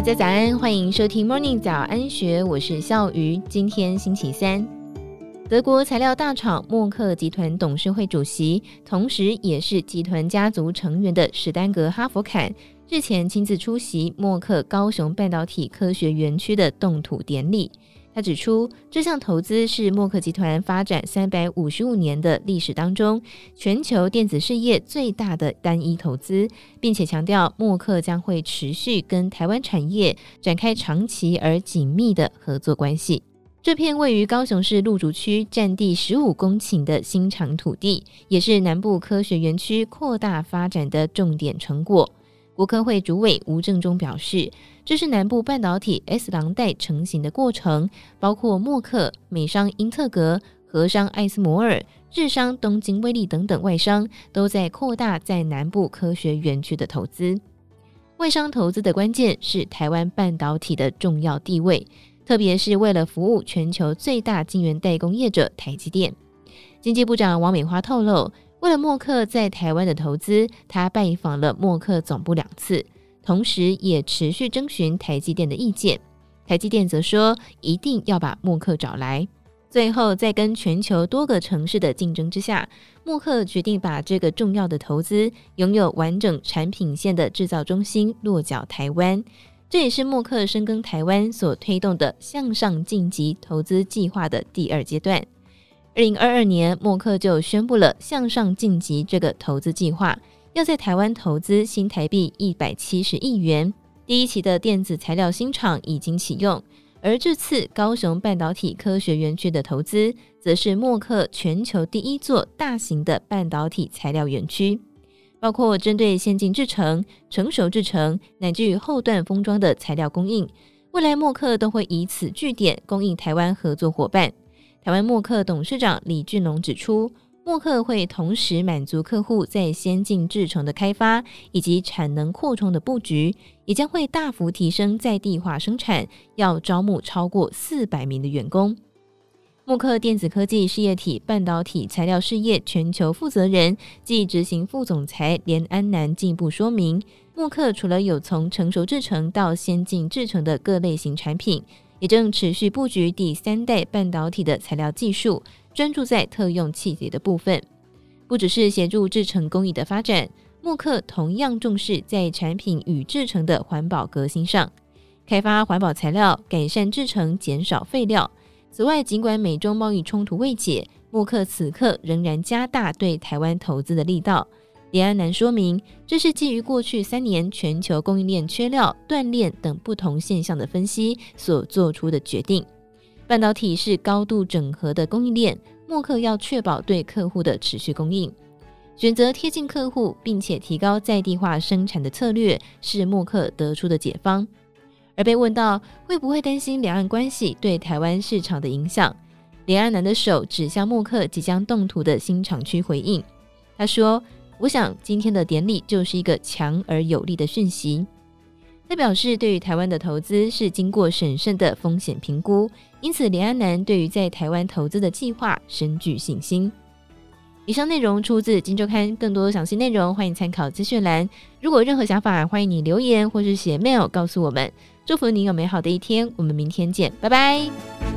大家早安，欢迎收听 Morning 早安学，我是笑鱼。今天星期三，德国材料大厂默克集团董事会主席，同时也是集团家族成员的史丹格哈弗坎日前亲自出席默克高雄半导体科学园区的动土典礼。他指出，这项投资是默克集团发展三百五十五年的历史当中，全球电子事业最大的单一投资，并且强调默克将会持续跟台湾产业展开长期而紧密的合作关系。这片位于高雄市路竹区、占地十五公顷的新厂土地，也是南部科学园区扩大发展的重点成果。国科会主委吴正中表示，这是南部半导体 S 廊带成型的过程，包括默克、美商英特格、荷商艾斯摩尔、日商东京威力等等外商都在扩大在南部科学园区的投资。外商投资的关键是台湾半导体的重要地位，特别是为了服务全球最大晶圆代工业者台积电。经济部长王美花透露。为了默克在台湾的投资，他拜访了默克总部两次，同时也持续征询台积电的意见。台积电则说一定要把默克找来。最后，在跟全球多个城市的竞争之下，默克决定把这个重要的投资、拥有完整产品线的制造中心落脚台湾。这也是默克深耕台湾所推动的向上晋级投资计划的第二阶段。二零二二年，默克就宣布了向上晋级这个投资计划，要在台湾投资新台币一百七十亿元。第一期的电子材料新厂已经启用，而这次高雄半导体科学园区的投资，则是默克全球第一座大型的半导体材料园区，包括针对先进制程、成熟制程乃至于后段封装的材料供应，未来默克都会以此据点供应台湾合作伙伴。台湾默克董事长李俊龙指出，默克会同时满足客户在先进制程的开发以及产能扩充的布局，也将会大幅提升在地化生产，要招募超过四百名的员工。默克电子科技事业体半导体材料事业全球负责人暨执行副总裁连安南进一步说明，默克除了有从成熟制程到先进制程的各类型产品。也正持续布局第三代半导体的材料技术，专注在特用气体的部分。不只是协助制成工艺的发展，默克同样重视在产品与制成的环保革新上，开发环保材料，改善制成，减少废料。此外，尽管美中贸易冲突未解，默克此刻仍然加大对台湾投资的力道。李安南说明，这是基于过去三年全球供应链缺料、断链等不同现象的分析所做出的决定。半导体是高度整合的供应链，默克要确保对客户的持续供应，选择贴近客户并且提高在地化生产的策略，是默克得出的解方。而被问到会不会担心两岸关系对台湾市场的影响，李安南的手指向默克即将动土的新厂区回应，他说。我想今天的典礼就是一个强而有力的讯息。他表示，对于台湾的投资是经过审慎的风险评估，因此连安南对于在台湾投资的计划深具信心。以上内容出自《金周刊》，更多详细内容欢迎参考资讯栏。如果任何想法，欢迎你留言或是写 mail 告诉我们。祝福你有美好的一天，我们明天见，拜拜。